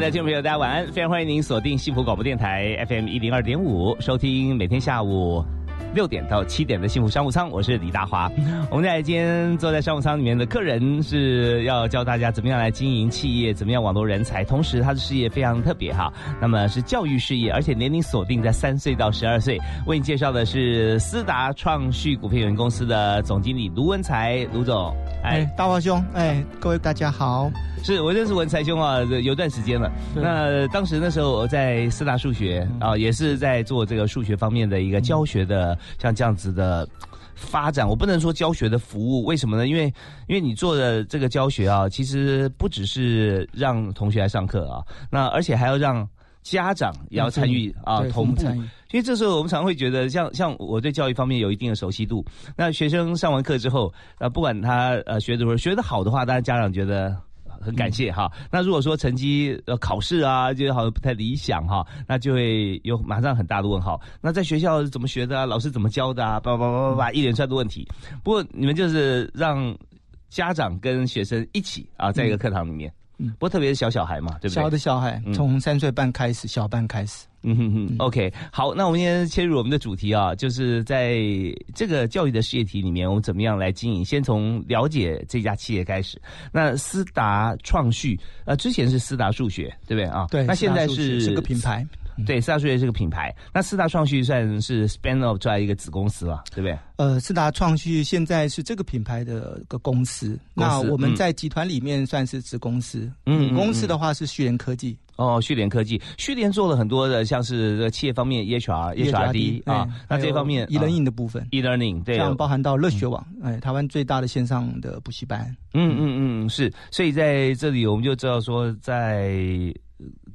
的听众朋友，大家晚安！非常欢迎您锁定幸福广播电台 FM 一零二点五，收听每天下午六点到七点的幸福商务舱。我是李大华。我们在今天坐在商务舱里面的客人是要教大家怎么样来经营企业，怎么样网络人才。同时，他的事业非常特别哈，那么是教育事业，而且年龄锁定在三岁到十二岁。为你介绍的是思达创旭股份有限公司的总经理卢文才，卢总。哎，大华兄，哎，各位大家好。是我认识文才兄啊，有段时间了。那当时那时候我在四大数学啊，也是在做这个数学方面的一个教学的，像这样子的发展。我不能说教学的服务，为什么呢？因为因为你做的这个教学啊，其实不只是让同学来上课啊，那而且还要让家长也要参与啊，同步。因为这时候我们常会觉得，像像我对教育方面有一定的熟悉度，那学生上完课之后，呃，不管他呃学的学的好的话，当然家长觉得。很感谢哈。那如果说成绩呃考试啊，就好像不太理想哈，那就会有马上很大的问号。那在学校怎么学的啊？老师怎么教的啊？叭叭叭叭叭一连串的问题。不过你们就是让家长跟学生一起啊，在一个课堂里面。嗯。不过特别是小小孩嘛，对不对？小的小孩从三岁半开始，小班开始。嗯哼哼，OK，好，那我们今天切入我们的主题啊，就是在这个教育的事业体里面，我们怎么样来经营？先从了解这家企业开始。那思达创序，呃，之前是思达数学，对不对啊？对。那现在是是个品牌，对，四大数学是个品牌。那四大创序算是 span off 出来一个子公司了，对不对？呃，四大创序现在是这个品牌的个公司，那我们在集团里面算是子公司。嗯，公司的话是旭联科技。哦，旭联科技，旭联做了很多的，像是这个企业方面，EHR、HRD 啊，那这方面 e-learning 的部分，e-learning 对，像包含到乐学网，哎，台湾最大的线上的补习班。嗯嗯嗯，是，所以在这里我们就知道说，在。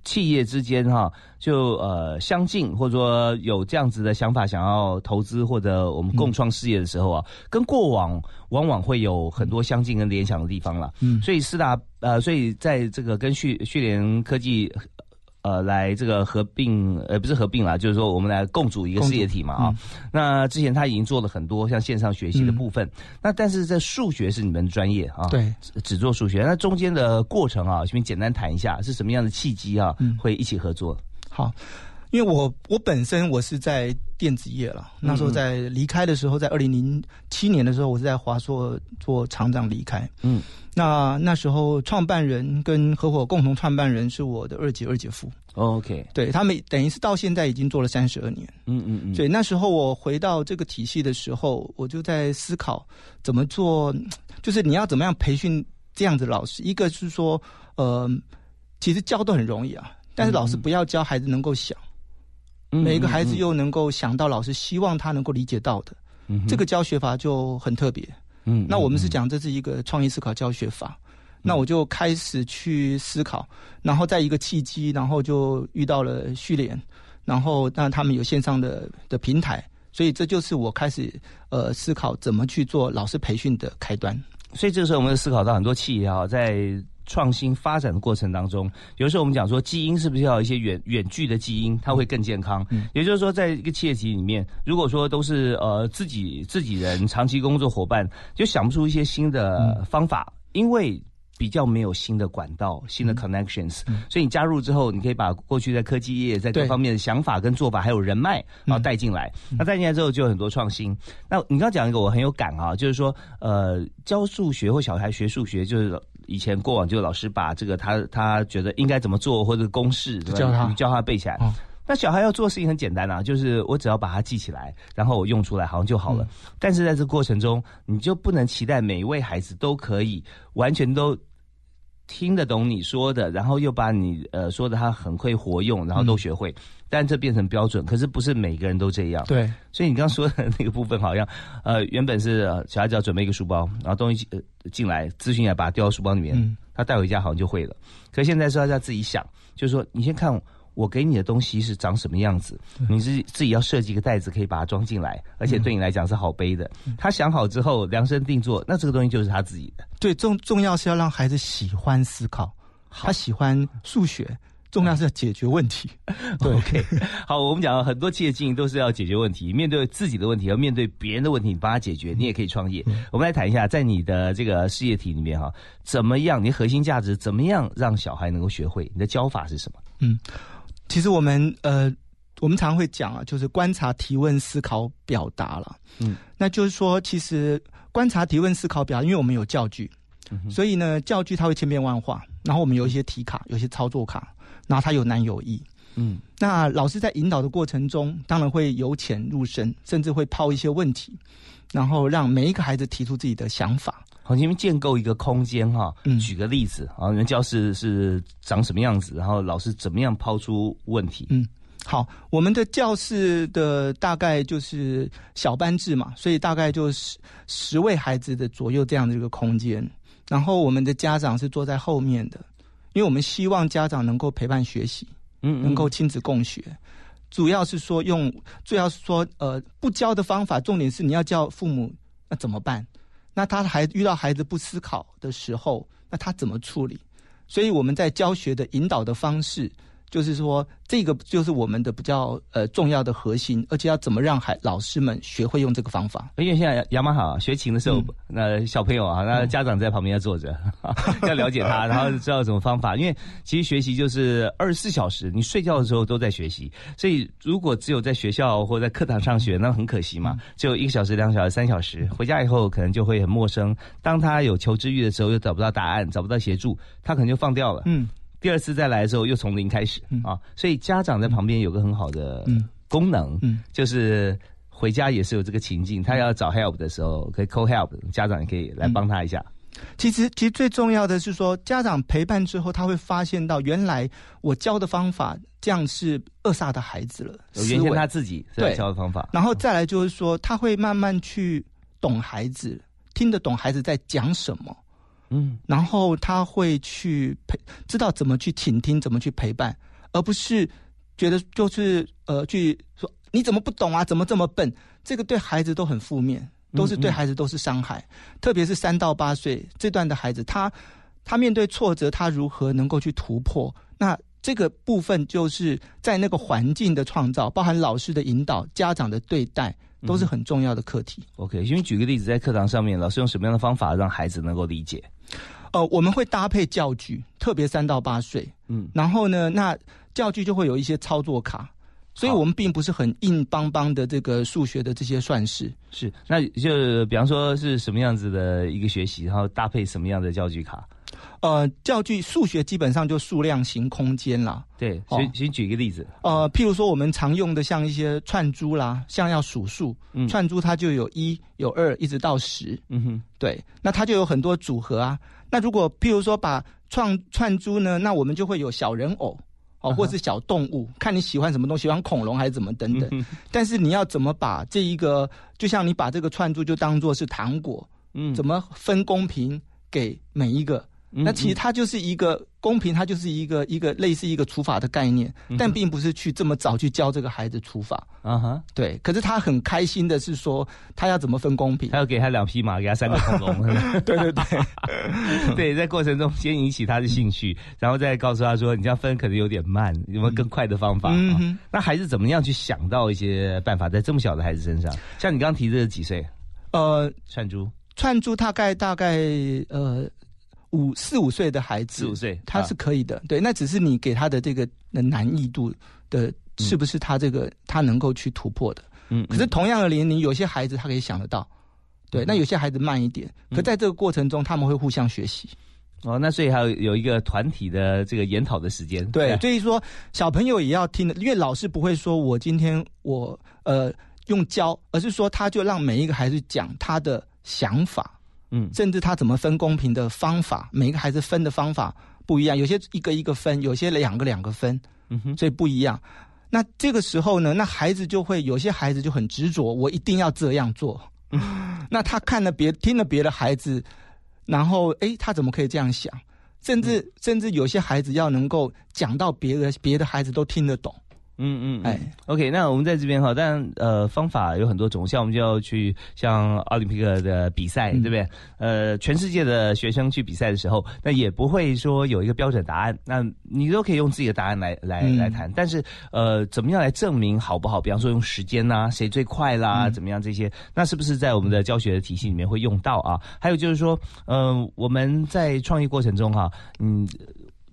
企业之间哈，就呃相近，或者说有这样子的想法，想要投资或者我们共创事业的时候啊，跟过往往往会有很多相近跟联想的地方了。嗯，所以四大呃，所以在这个跟旭旭联科技。呃，来这个合并，呃，不是合并啦，就是说我们来共组一个事业体嘛啊。那之前他已经做了很多像线上学习的部分，那但是在数学是你们的专业啊，对，只做数学。那中间的过程啊，请简单谈一下是什么样的契机啊，会一起合作？好。因为我我本身我是在电子业了，那时候在离开的时候，在二零零七年的时候，我是在华硕做厂长离开。嗯，那那时候创办人跟合伙共同创办人是我的二姐二姐夫。OK，对他们等于是到现在已经做了三十二年。嗯嗯嗯。所以那时候我回到这个体系的时候，我就在思考怎么做，就是你要怎么样培训这样的老师。一个是说，呃，其实教都很容易啊，但是老师不要教孩子能够想。每一个孩子又能够想到老师希望他能够理解到的，这个教学法就很特别。嗯，那我们是讲这是一个创意思考教学法，那我就开始去思考，然后在一个契机，然后就遇到了序联，然后让他们有线上的的平台，所以这就是我开始呃思考怎么去做老师培训的开端。所以这个时候我们思考到很多企业啊，在。创新发展的过程当中，有时候我们讲说基因是不是要一些远远距的基因，它会更健康。也就是说，在一个企业体里面，如果说都是呃自己自己人长期工作伙伴，就想不出一些新的方法，因为比较没有新的管道、新的 connections。所以你加入之后，你可以把过去在科技业在各方面的想法跟做法，还有人脉，然后带进来。那带进来之后，就有很多创新。那你刚刚讲一个我很有感啊，就是说呃教数学或小孩学数学就是。以前过往就老师把这个他他觉得应该怎么做或者公式教他教他背起来。那小孩要做的事情很简单啊，就是我只要把它记起来，然后我用出来好像就好了。但是在这过程中，你就不能期待每一位孩子都可以完全都听得懂你说的，然后又把你呃说的他很会活用，然后都学会。但这变成标准，可是不是每个人都这样。对，所以你刚刚说的那个部分，好像呃，原本是小孩子要准备一个书包，然后东西呃进来咨询一下，把它丢到书包里面，他带回家好像就会了。可现在说要自己想，就是说你先看我给你的东西是长什么样子，你是自己要设计一个袋子，可以把它装进来，而且对你来讲是好背的。他想好之后量身定做，那这个东西就是他自己的。对，重重要是要让孩子喜欢思考，他喜欢数学。重要是要解决问题。OK，好，我们讲很多企业经营都是要解决问题，面对自己的问题，要面对别人的问题，你帮他解决，你也可以创业。我们来谈一下，在你的这个事业体里面哈，怎么样？你核心价值怎么样让小孩能够学会？你的教法是什么？嗯，其实我们呃，我们常会讲啊，就是观察、提问、思考、表达了。嗯，那就是说，其实观察、提问、思考、表达，因为我们有教具，所以呢，教具它会千变万化，然后我们有一些题卡，有些操作卡。然后他有难有易，嗯，那老师在引导的过程中，当然会由浅入深，甚至会抛一些问题，然后让每一个孩子提出自己的想法。好，你们建构一个空间哈，举个例子啊，你们教室是长什么样子？然后老师怎么样抛出问题？嗯，好，我们的教室的大概就是小班制嘛，所以大概就是十位孩子的左右这样的一个空间，然后我们的家长是坐在后面的。因为我们希望家长能够陪伴学习，嗯，能够亲子共学，主要是说用，主要是说，呃，不教的方法，重点是你要教父母，那怎么办？那他还遇到孩子不思考的时候，那他怎么处理？所以我们在教学的引导的方式。就是说，这个就是我们的比较呃重要的核心，而且要怎么让孩老师们学会用这个方法？因为现在雅马哈学琴的时候，那小朋友啊，那家长在旁边要坐着，要了解他，然后知道什么方法。因为其实学习就是二十四小时，你睡觉的时候都在学习，所以如果只有在学校或在课堂上学，那很可惜嘛。只有一个小时、两小时、三小时，回家以后可能就会很陌生。当他有求知欲的时候，又找不到答案，找不到协助，他可能就放掉了。嗯。第二次再来的时候，又从零开始啊，所以家长在旁边有个很好的功能，就是回家也是有这个情境，他要找 help 的时候可以 call help，家长也可以来帮他一下。其实，其实最重要的是说，家长陪伴之后，他会发现到原来我教的方法这样是扼杀的孩子了。原先他自己对教的方法，然后再来就是说，他会慢慢去懂孩子，听得懂孩子在讲什么。嗯，然后他会去陪，知道怎么去倾听，怎么去陪伴，而不是觉得就是呃去说你怎么不懂啊，怎么这么笨？这个对孩子都很负面，都是对孩子都是伤害。特别是三到八岁这段的孩子，他他面对挫折，他如何能够去突破？那这个部分就是在那个环境的创造，包含老师的引导、家长的对待。都是很重要的课题。OK，因为举个例子，在课堂上面，老师用什么样的方法让孩子能够理解？呃，我们会搭配教具，特别三到八岁，嗯，然后呢，那教具就会有一些操作卡，所以我们并不是很硬邦邦的这个数学的这些算式。是，那就比方说是什么样子的一个学习，然后搭配什么样的教具卡？呃，教具数学基本上就数量型空间啦。对，先先举一个例子。呃，譬如说我们常用的像一些串珠啦，像要数数，串珠它就有一有二一直到十。嗯哼，对，那它就有很多组合啊。那如果譬如说把串串珠呢，那我们就会有小人偶哦，或是小动物，看你喜欢什么东西，喜欢恐龙还是怎么等等。但是你要怎么把这一个，就像你把这个串珠就当做是糖果，嗯，怎么分公平给每一个？那其实它就是一个公平，它就是一个一个类似一个除法的概念，但并不是去这么早去教这个孩子除法。啊哈，对。可是他很开心的是说，他要怎么分公平？他要给他两匹马，给他三个恐龙。对 对对，对，在过程中先引起他的兴趣，然后再告诉他说，你这样分可能有点慢，有没有更快的方法？嗯那孩子怎么样去想到一些办法，在这么小的孩子身上？像你刚刚提的几岁？呃，串珠，串珠大概大概呃。五四五岁的孩子，四五岁他是可以的，对，那只是你给他的这个难易度的，是不是他这个他能够去突破的？嗯，可是同样的年龄，有些孩子他可以想得到，对，那有些孩子慢一点，可在这个过程中他们会互相学习。哦，那所以还有有一个团体的这个研讨的时间，对，所以说小朋友也要听的，因为老师不会说我今天我呃用教，而是说他就让每一个孩子讲他的想法。嗯，甚至他怎么分公平的方法，每个孩子分的方法不一样，有些一个一个分，有些两个两个分，嗯哼，所以不一样。那这个时候呢，那孩子就会有些孩子就很执着，我一定要这样做。那他看了别听了别的孩子，然后诶，他怎么可以这样想？甚至甚至有些孩子要能够讲到别的别的孩子都听得懂。嗯嗯，哎，OK，那我们在这边哈，但呃，方法有很多种，像我们就要去像奥林匹克的比赛，对不对？呃，全世界的学生去比赛的时候，那也不会说有一个标准答案，那你都可以用自己的答案来来来谈。但是呃，怎么样来证明好不好？比方说用时间呐，谁最快啦，怎么样这些，那是不是在我们的教学的体系里面会用到啊？还有就是说，嗯，我们在创业过程中哈，嗯。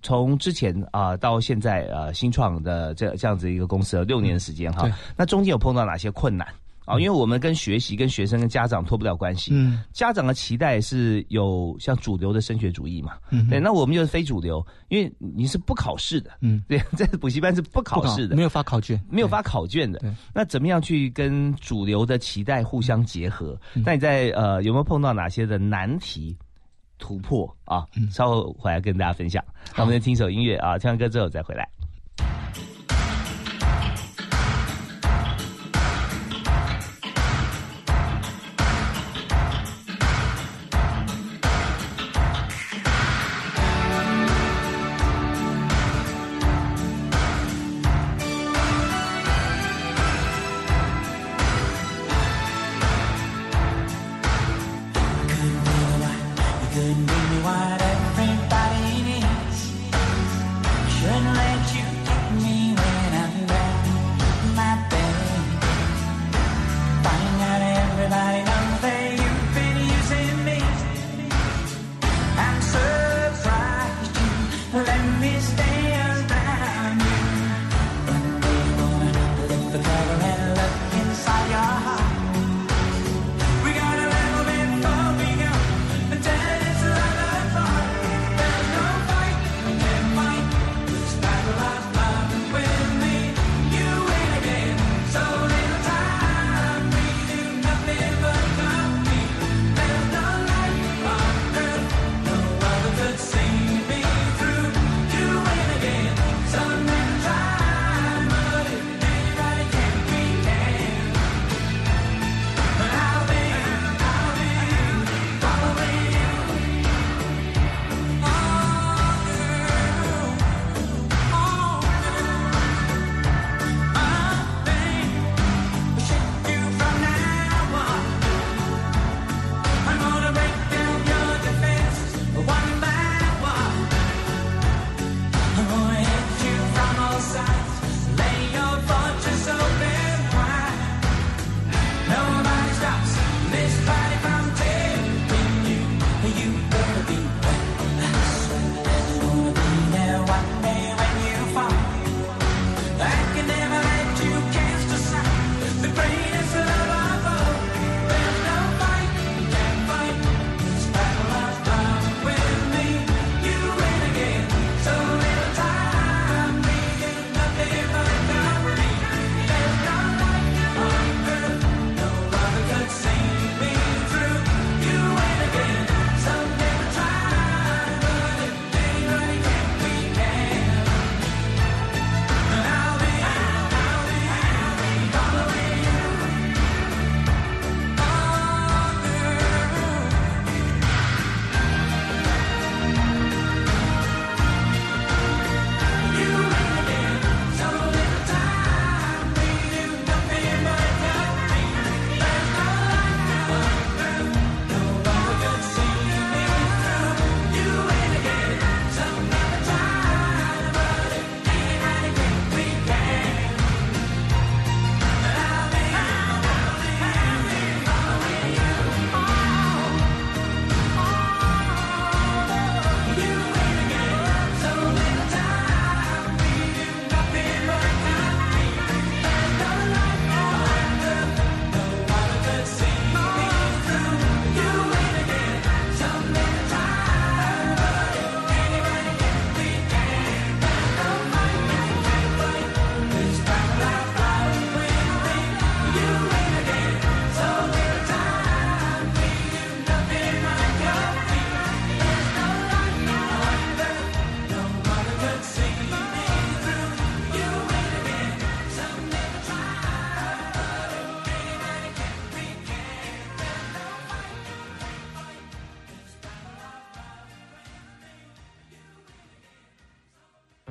从之前啊到现在呃新创的这这样子一个公司六年的时间哈，那中间有碰到哪些困难啊？因为我们跟学习、跟学生、跟家长脱不了关系。嗯，家长的期待是有像主流的升学主义嘛？嗯，对，那我们就是非主流，因为你是不考试的。嗯，对，在补习班是不考试的，没有发考卷，没有发考卷的。那怎么样去跟主流的期待互相结合？那你在呃有没有碰到哪些的难题？突破啊！稍后回来跟大家分享。那我们先听首音乐啊，听完歌之后再回来。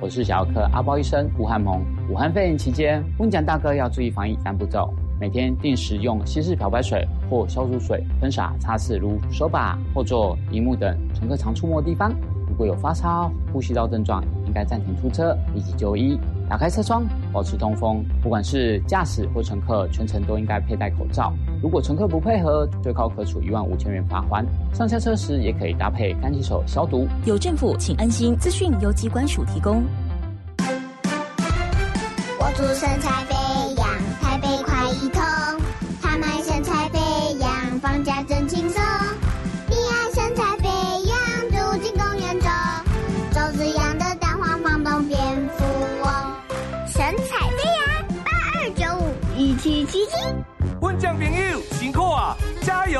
我是小儿科阿包医生吴汉蒙。武汉肺炎期间，温讲大哥要注意防疫三步骤：每天定时用稀释漂白水或消毒水喷洒擦拭，如手把、后座、荧幕等乘客常触摸的地方。如果有发烧、呼吸道症状，应该暂停出车，立即就医。打开车窗，保持通风。不管是驾驶或乘客，全程都应该佩戴口罩。如果乘客不配合，最高可处一万五千元罚款。上下车时也可以搭配干洗手消毒。有政府，请安心。资讯由机关署提供。我主身材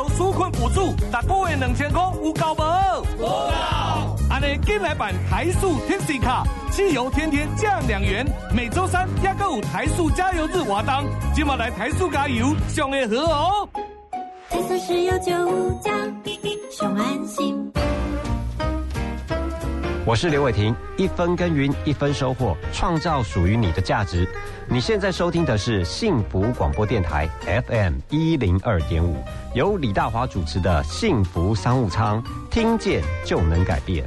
加油纾困补助，达个月两千块有够无？有够！安尼，进来办台塑 Tipsy 卡，汽油天天降两元。每周三也个有台塑加油日活动，今晚来台塑加油，上会好哦。台塑石油九五加，上安心。我是刘伟霆，一分耕耘一分收获，创造属于你的价值。你现在收听的是幸福广播电台 FM 一零二点五，由李大华主持的幸福商务舱，听见就能改变。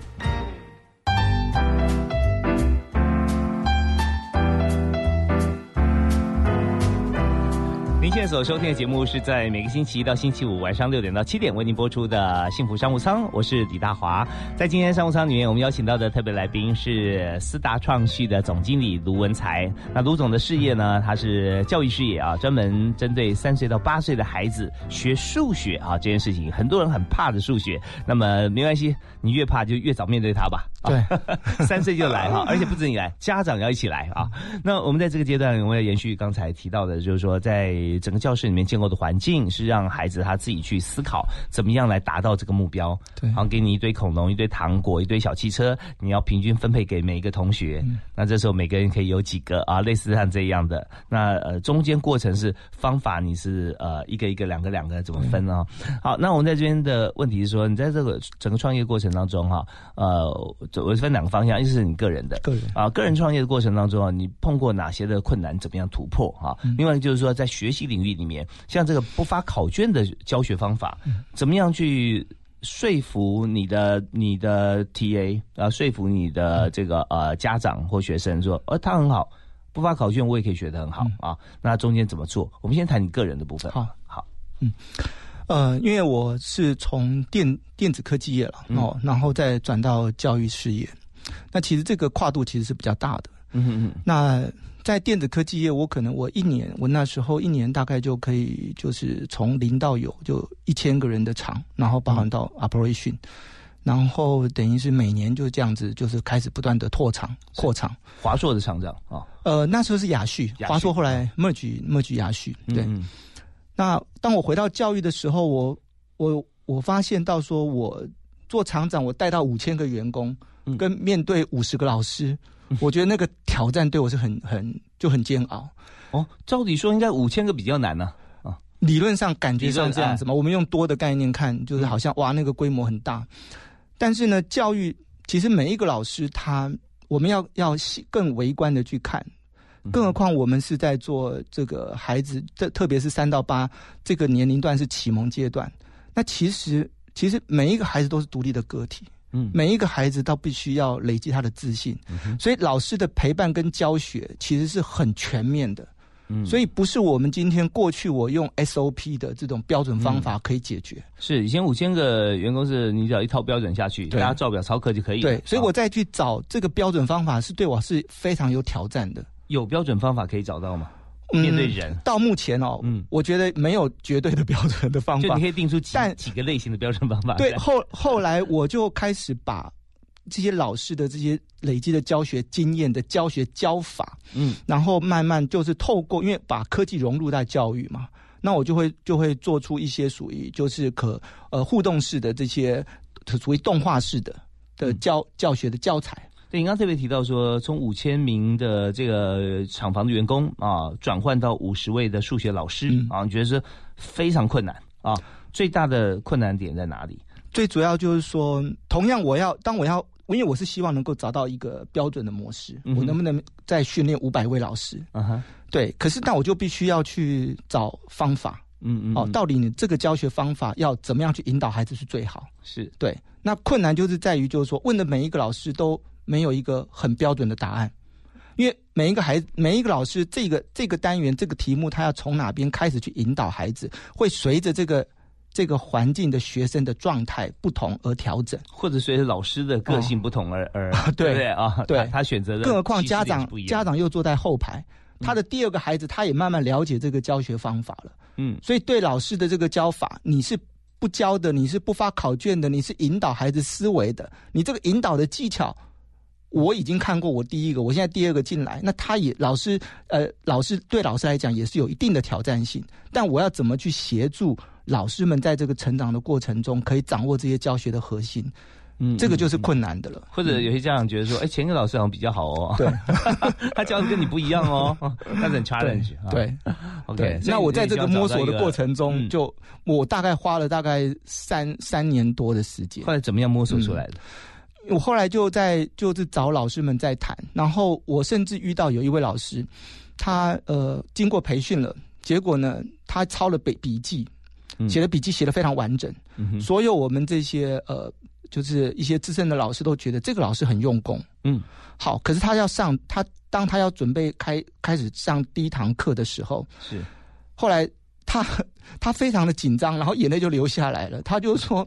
在所收听的节目是在每个星期一到星期五晚上六点到七点为您播出的幸福商务舱，我是李大华。在今天商务舱里面，我们邀请到的特别来宾是思达创序的总经理卢文才。那卢总的事业呢，他是教育事业啊，专门针对三岁到八岁的孩子学数学啊这件事情，很多人很怕的数学。那么没关系，你越怕就越早面对它吧。对，三岁就来哈，而且不止你来，家长要一起来啊。那我们在这个阶段，我要延续刚才提到的，就是说在。整个教室里面建构的环境是让孩子他自己去思考怎么样来达到这个目标。对，好，给你一堆恐龙、一堆糖果、一堆小汽车，你要平均分配给每一个同学。那这时候每个人可以有几个啊？类似像这样的。那呃，中间过程是方法，你是呃一个一个、两个两个怎么分呢？好，那我们在这边的问题是说，你在这个整个创业过程当中哈，呃，我分两个方向，一是你个人的个人啊，个人创业的过程当中啊，你碰过哪些的困难？怎么样突破啊？另外就是说，在学习领域里面，像这个不发考卷的教学方法，怎么样去说服你的你的 TA 啊，说服你的这个呃家长或学生说，呃，他很好，不发考卷我也可以学得很好啊。那中间怎么做？我们先谈你个人的部分。好，好，嗯，呃，因为我是从电电子科技业了哦，然后再转到教育事业，那其实这个跨度其实是比较大的。嗯嗯嗯，那。在电子科技业，我可能我一年，我那时候一年大概就可以，就是从零到有，就一千个人的厂，然后包含到 operation，然后等于是每年就这样子，就是开始不断的拓厂、扩厂。华硕的厂长啊，呃，那时候是雅旭，华硕后来 merge merge 雅旭。对。那当我回到教育的时候，我我我发现到说，我做厂长，我带到五千个员工，跟面对五十个老师。我觉得那个挑战对我是很很就很煎熬哦。照理说应该五千个比较难呢啊，理论上感觉上这样子嘛。我们用多的概念看，就是好像哇那个规模很大。但是呢，教育其实每一个老师他我们要要更围观的去看，更何况我们是在做这个孩子，特特别是三到八这个年龄段是启蒙阶段。那其实其实每一个孩子都是独立的个体。嗯，每一个孩子都必须要累积他的自信，所以老师的陪伴跟教学其实是很全面的。嗯，所以不是我们今天过去我用 SOP 的这种标准方法可以解决。是以前五千个员工是你只要一套标准下去，大家照表操课就可以。对，所以我再去找这个标准方法是对我是非常有挑战的。有标准方法可以找到吗？面对人，到目前哦，嗯，我觉得没有绝对的标准的方法，就你可以定出几几个类型的标准方法。对，后后来我就开始把这些老师的这些累积的教学经验的教学教法，嗯，然后慢慢就是透过，因为把科技融入在教育嘛，那我就会就会做出一些属于就是可呃互动式的这些属于动画式的的教教学的教材。对，你刚特别提到说，从五千名的这个厂房的员工啊，转换到五十位的数学老师啊，你觉得是非常困难啊？最大的困难点在哪里？最主要就是说，同样我要当我要因为我是希望能够找到一个标准的模式，我能不能再训练五百位老师？嗯哼，对。可是那我就必须要去找方法，嗯嗯，哦，到底你这个教学方法要怎么样去引导孩子是最好？是对。那困难就是在于，就是说问的每一个老师都没有一个很标准的答案，因为每一个孩子、每一个老师，这个这个单元、这个题目，他要从哪边开始去引导孩子，会随着这个。这个环境的学生的状态不同而调整，或者随着老师的个性不同而而 对对啊，对他选择的。更何况家长家长又坐在后排，他的第二个孩子他也慢慢了解这个教学方法了。嗯，所以对老师的这个教法，你是不教的，你是不发考卷的，你是引导孩子思维的，你这个引导的技巧，我已经看过。我第一个，我现在第二个进来，那他也老师呃，老师对老师来讲也是有一定的挑战性，但我要怎么去协助？老师们在这个成长的过程中，可以掌握这些教学的核心，嗯，这个就是困难的了。或者有些家长觉得说，哎，前一个老师好像比较好哦，对，他教的跟你不一样哦，他很 challenge。对，OK。那我在这个摸索的过程中，就我大概花了大概三三年多的时间。后来怎么样摸索出来的？我后来就在就是找老师们在谈，然后我甚至遇到有一位老师，他呃经过培训了，结果呢，他抄了笔笔记。写的笔记写的非常完整，所有我们这些呃，就是一些资深的老师都觉得这个老师很用功。嗯，好，可是他要上他，当他要准备开开始上第一堂课的时候，是后来他 他非常的紧张，然后眼泪就流下来了。他就说，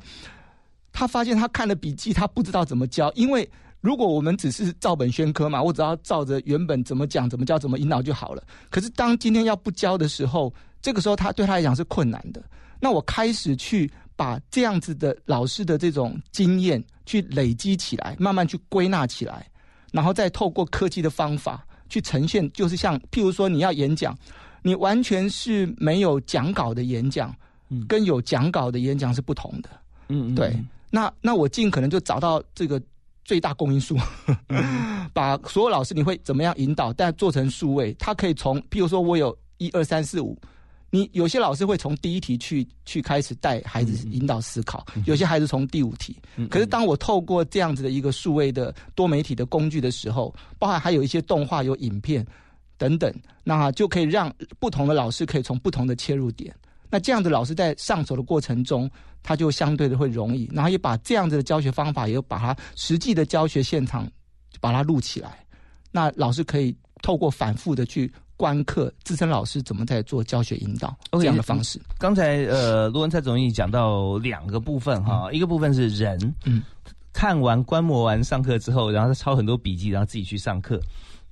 他发现他看了笔记，他不知道怎么教，因为如果我们只是照本宣科嘛，我只要照着原本怎么讲、怎么教、怎么引导就好了。可是当今天要不教的时候，这个时候他对他来讲是困难的。那我开始去把这样子的老师的这种经验去累积起来，慢慢去归纳起来，然后再透过科技的方法去呈现。就是像譬如说你要演讲，你完全是没有讲稿的演讲，跟有讲稿的演讲是不同的。嗯，对。那那我尽可能就找到这个最大公因数，把所有老师你会怎么样引导，但做成数位，他可以从譬如说我有一二三四五。你有些老师会从第一题去去开始带孩子引导思考，有些孩子从第五题。可是当我透过这样子的一个数位的多媒体的工具的时候，包含还有一些动画、有影片等等，那就可以让不同的老师可以从不同的切入点。那这样子老师在上手的过程中，他就相对的会容易，然后也把这样子的教学方法，也把它实际的教学现场把它录起来。那老师可以透过反复的去。观课，资深老师怎么在做教学引导这样的方式？刚才呃，罗文蔡总义讲到两个部分哈，一个部分是人，嗯，看完观摩完上课之后，然后他抄很多笔记，然后自己去上课。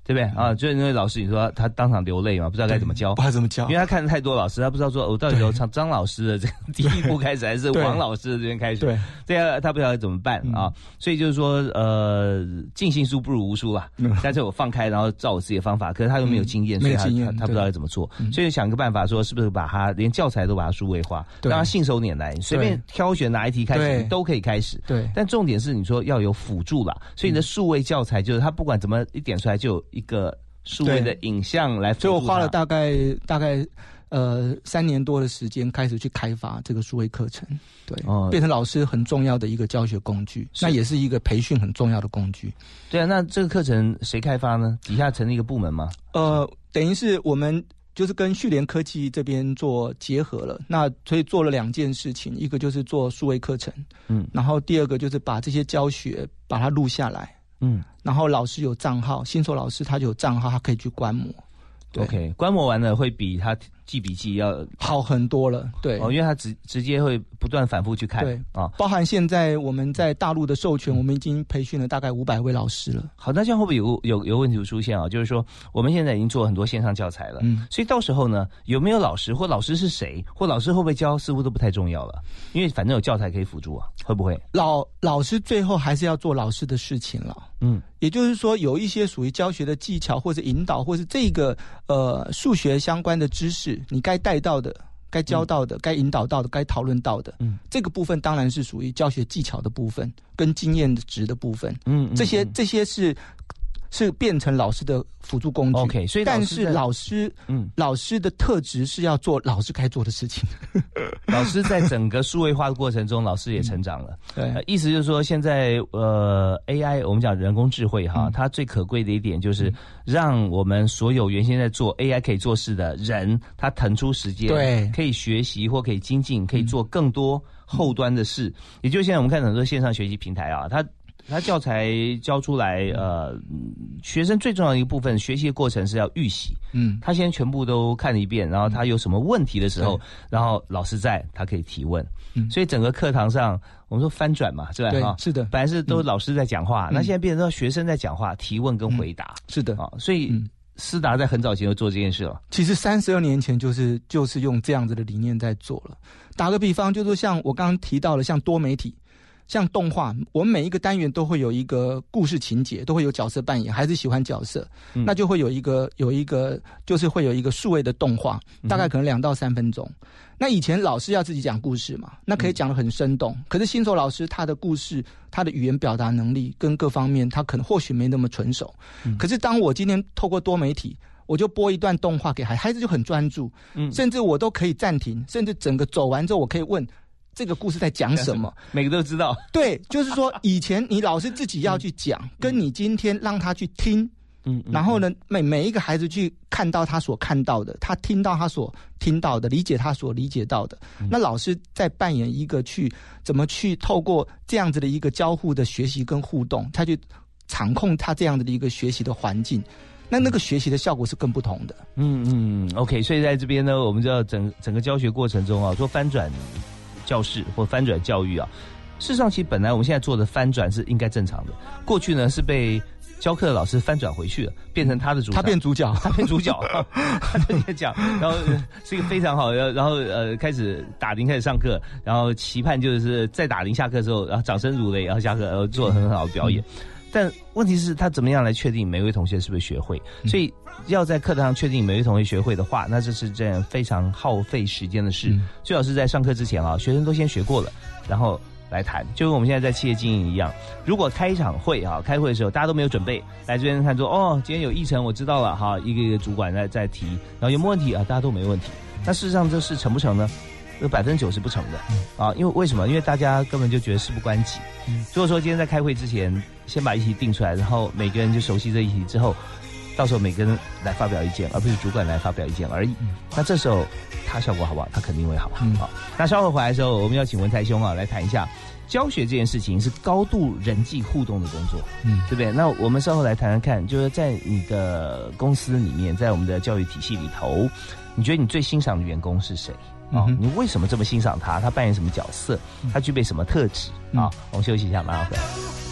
对不对？啊？就是那位老师，你说他当场流泪嘛？不知道该怎么教，不知道怎么教，因为他看的太多老师，他不知道说我到底从张张老师的这个第一步开始，还是 王老师的这边开始？对，这样他不知道怎么办啊？所以就是说，呃，尽信书不如无书啊。但是我放开，然后照我自己的方法，可是他又没有经验，所以他他不知道该怎么做，所以想一个办法，说是不是把他连教材都把它数位化，让他信手拈来，随便挑选哪一题开始都可以开始。对，但重点是你说要有辅助啦，所以你的数位教材就是他不管怎么一点出来就有一个。数位的影像来，所以我花了大概大概呃三年多的时间，开始去开发这个数位课程，对，变成老师很重要的一个教学工具，那也是一个培训很重要的工具。对啊，那这个课程谁开发呢？底下成立一个部门吗？呃，等于是我们就是跟旭联科技这边做结合了，那所以做了两件事情，一个就是做数位课程，嗯，然后第二个就是把这些教学把它录下来。嗯，然后老师有账号，新手老师他就有账号，他可以去观摩。OK，观摩完了会比他。记笔记要好很多了，对。哦，因为他直直接会不断反复去看，对。啊，包含现在我们在大陆的授权，我们已经培训了大概五百位老师了。好，那这样会不会有有有问题出现啊？就是说我们现在已经做很多线上教材了，嗯，所以到时候呢，有没有老师或老师是谁，或老师会不会教，似乎都不太重要了，因为反正有教材可以辅助啊，会不会？老老师最后还是要做老师的事情了，嗯，也就是说有一些属于教学的技巧，或者引导，或是这个呃数学相关的知识。你该带到的、该教到的、该引导到的、该讨论到的，嗯，这个部分当然是属于教学技巧的部分跟经验值的部分，嗯，这些这些是是变成老师的辅助工具。OK，所以但是老师，嗯，老师的特质是要做老师该做的事情。老师在整个数位化的过程中，老师也成长了。对，意思就是说，现在呃，AI 我们讲人工智慧哈，它最可贵的一点就是让我们所有原先在做 AI 可以做事的人，他腾出时间，对，可以学习或可以精进，可以做更多后端的事。也就现在我们看很多线上学习平台啊，它。他教材教出来，呃，学生最重要的一个部分，学习的过程是要预习。嗯，他先全部都看了一遍，然后他有什么问题的时候，然后老师在，他可以提问。嗯，所以整个课堂上，我们说翻转嘛，是吧？对，是的。本来是都老师在讲话，那现在变成学生在讲话，提问跟回答。是的啊，所以思达在很早前就做这件事了。其实三十二年前就是就是用这样子的理念在做了。打个比方，就是像我刚刚提到了，像多媒体。像动画，我们每一个单元都会有一个故事情节，都会有角色扮演。孩子喜欢角色，那就会有一个有一个，就是会有一个数位的动画，大概可能两到三分钟。那以前老师要自己讲故事嘛，那可以讲的很生动。可是新手老师他的故事，他的语言表达能力跟各方面，他可能或许没那么纯熟。可是当我今天透过多媒体，我就播一段动画给孩孩子，就很专注。嗯，甚至我都可以暂停，甚至整个走完之后，我可以问。这个故事在讲什么？每个都知道。对，就是说，以前你老师自己要去讲，跟你今天让他去听，嗯，然后呢，每每一个孩子去看到他所看到的，他听到他所听到的，理解他所理解到的。那老师在扮演一个去怎么去透过这样子的一个交互的学习跟互动，他去掌控他这样子的一个学习的环境，那那个学习的效果是更不同的。嗯嗯，OK。所以在这边呢，我们知道整整个教学过程中啊，做翻转。教室或翻转教育啊，事实上，其实本来我们现在做的翻转是应该正常的。过去呢是被教课的老师翻转回去了，变成他的主，他变主角，他变主角，他就在讲，然后是一个非常好，然后呃开始打铃开始上课，然后期盼就是在打铃下课之后，然后掌声如雷，然后下课然后做很好的表演。但问题是，他怎么样来确定每位同学是不是学会？所以要在课堂上确定每位同学学会的话，那这是件非常耗费时间的事。最好是在上课之前啊，学生都先学过了，然后来谈，就跟我们现在在企业经营一样。如果开一场会啊，开会的时候大家都没有准备，来这边看说哦，今天有议程，我知道了哈，一个一个主管在在提，然后有没有问题啊？大家都没问题。那事实上这事成不成呢？有百分之九十不成的啊，因为为什么？因为大家根本就觉得事不关己。嗯如果说今天在开会之前先把议题定出来，然后每个人就熟悉这议题之后，到时候每个人来发表意见，而不是主管来发表意见而已。那这时候他效果好不好？他肯定会好。好，那稍后回来的时候，我们要请文才兄啊来谈一下教学这件事情是高度人际互动的工作，嗯，对不对？那我们稍后来谈谈看，就是在你的公司里面，在我们的教育体系里头，你觉得你最欣赏的员工是谁？啊，你为什么这么欣赏他？他扮演什么角色？他具备什么特质？啊，我们休息一下，马上回来。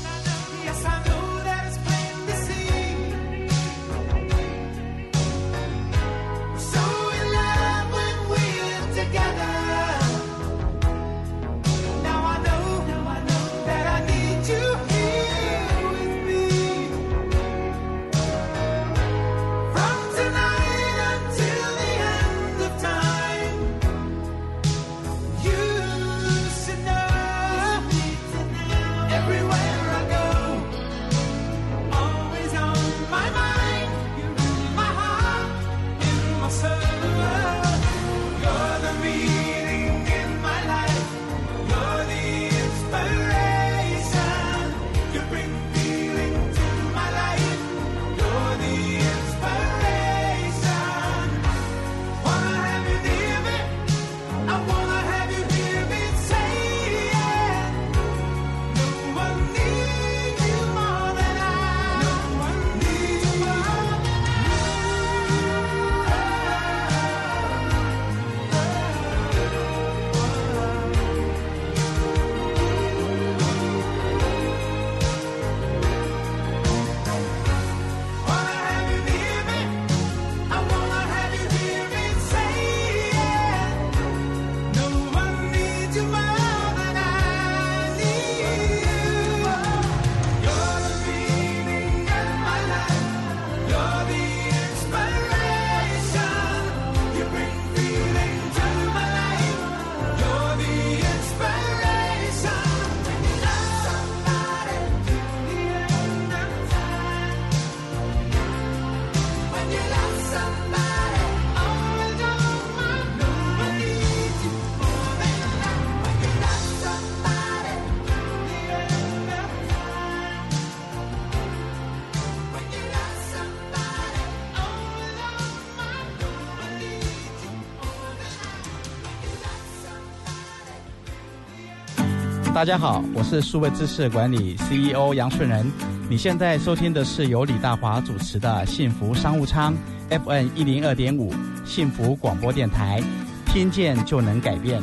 大家好，我是数位知识管理 CEO 杨顺仁。你现在收听的是由李大华主持的《幸福商务舱》FM 一零二点五幸福广播电台，听见就能改变。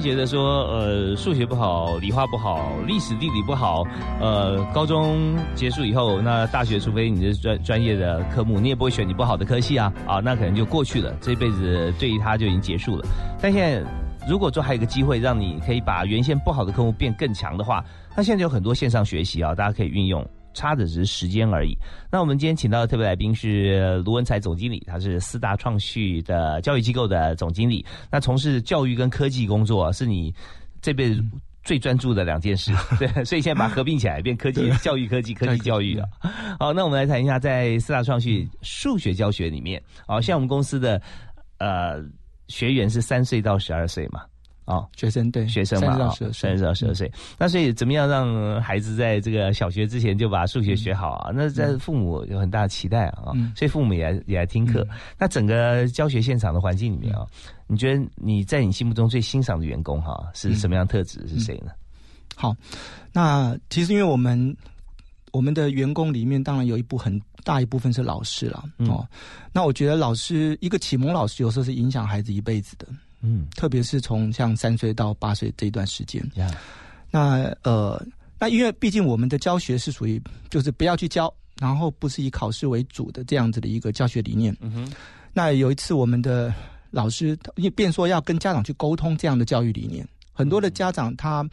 觉得说，呃，数学不好，理化不好，历史地理不好，呃，高中结束以后，那大学除非你是专专业的科目，你也不会选你不好的科系啊，啊，那可能就过去了，这辈子对于他就已经结束了。但现在如果说还有个机会，让你可以把原先不好的科目变更强的话，那现在有很多线上学习啊，大家可以运用。差的只是时间而已。那我们今天请到的特别来宾是卢文才总经理，他是四大创序的教育机构的总经理。那从事教育跟科技工作是你这辈子最专注的两件事，对，所以现在把合并起来变科技教育、科技科技教育啊。好，那我们来谈一下在四大创序数学教学里面，好像我们公司的呃学员是三岁到十二岁嘛。啊，学生对学生嘛，三十到十二岁，那所以怎么样让孩子在这个小学之前就把数学学好啊？那在父母有很大的期待啊，所以父母也也来听课。那整个教学现场的环境里面啊，你觉得你在你心目中最欣赏的员工哈是什么样特质？是谁呢？好，那其实因为我们我们的员工里面，当然有一部很大一部分是老师了哦。那我觉得老师一个启蒙老师，有时候是影响孩子一辈子的。嗯，特别是从像三岁到八岁这一段时间，那呃，那因为毕竟我们的教学是属于就是不要去教，然后不是以考试为主的这样子的一个教学理念。嗯哼，那有一次我们的老师也便说要跟家长去沟通这样的教育理念，很多的家长他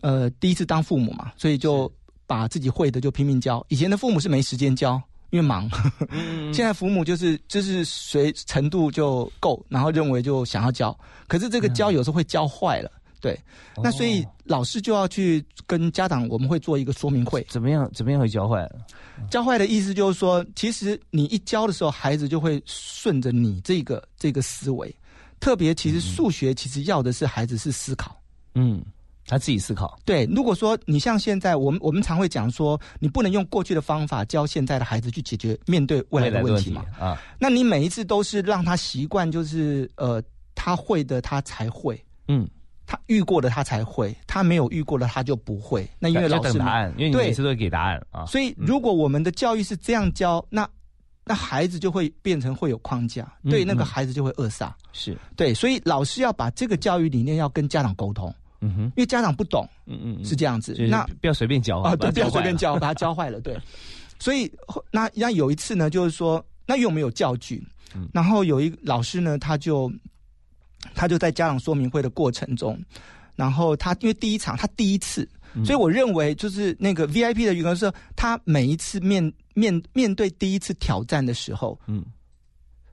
呃第一次当父母嘛，所以就把自己会的就拼命教，以前的父母是没时间教。因为忙，现在父母就是就是随程度就够，然后认为就想要教，可是这个教有时候会教坏了，对，那所以老师就要去跟家长，我们会做一个说明会，怎么样怎么样会教坏了？教坏的意思就是说，其实你一教的时候，孩子就会顺着你这个这个思维，特别其实数学其实要的是孩子是思考，嗯。他自己思考。对，如果说你像现在，我们我们常会讲说，你不能用过去的方法教现在的孩子去解决面对未来的问题嘛？啊，那你每一次都是让他习惯，就是呃，他会的他才会，嗯，他遇过的他才会，他没有遇过的他就不会。那因为老师答案，因为你每次都会给答案啊。所以如果我们的教育是这样教，那那孩子就会变成会有框架，对那个孩子就会扼杀。是对，所以老师要把这个教育理念要跟家长沟通。嗯哼，因为家长不懂，嗯嗯，是这样子，那不要随便教啊，对，不要随便教，把他教坏了，对。所以那那有一次呢，就是说，那因为我们有教具，然后有一老师呢，他就他就在家长说明会的过程中，然后他因为第一场他第一次，所以我认为就是那个 VIP 的员工说，他每一次面面面对第一次挑战的时候，嗯，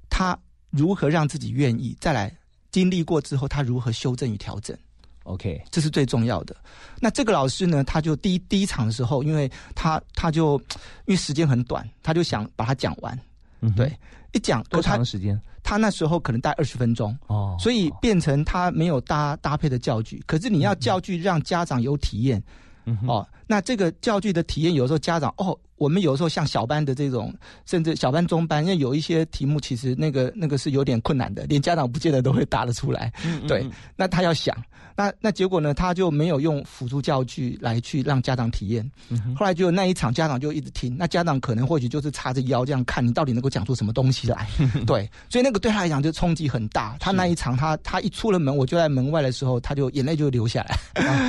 他如何让自己愿意再来经历过之后，他如何修正与调整。OK，这是最重要的。那这个老师呢，他就第一第一场的时候，因为他他就因为时间很短，他就想把它讲完。嗯，对，一讲多长时间？他那时候可能待二十分钟哦，所以变成他没有搭搭配的教具。可是你要教具让家长有体验，哦，那这个教具的体验有时候家长哦。我们有时候像小班的这种，甚至小班、中班，因为有一些题目其实那个那个是有点困难的，连家长不见得都会答得出来。对，那他要想，那那结果呢，他就没有用辅助教具来去让家长体验。后来就那一场家长就一直听，那家长可能或许就是叉着腰这样看你到底能够讲出什么东西来。对，所以那个对他来讲就冲击很大。他那一场他他一出了门，我就在门外的时候，他就眼泪就流下来。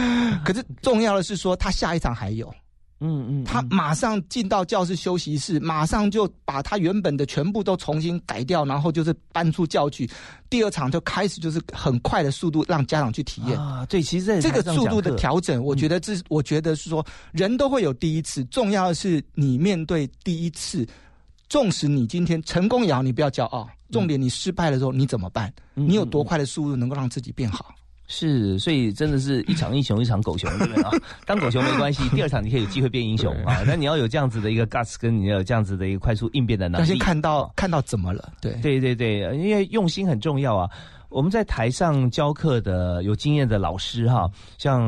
可是重要的是说，他下一场还有。嗯嗯，他马上进到教室休息室，马上就把他原本的全部都重新改掉，然后就是搬出教具。第二场就开始就是很快的速度让家长去体验啊。对，其实这个速度的调整，我觉得这我觉得是说人都会有第一次，重要的是你面对第一次，纵使你今天成功也好，你不要骄傲。重点你失败的时候你怎么办？你有多快的速度能够让自己变好？是，所以真的是一场英雄一场狗熊，对不对啊？当狗熊没关系，第二场你可以有机会变英雄啊。那你要有这样子的一个 guts，跟你要有这样子的一个快速应变的能力。先看到看到怎么了？对对对对，因为用心很重要啊。我们在台上教课的有经验的老师哈，像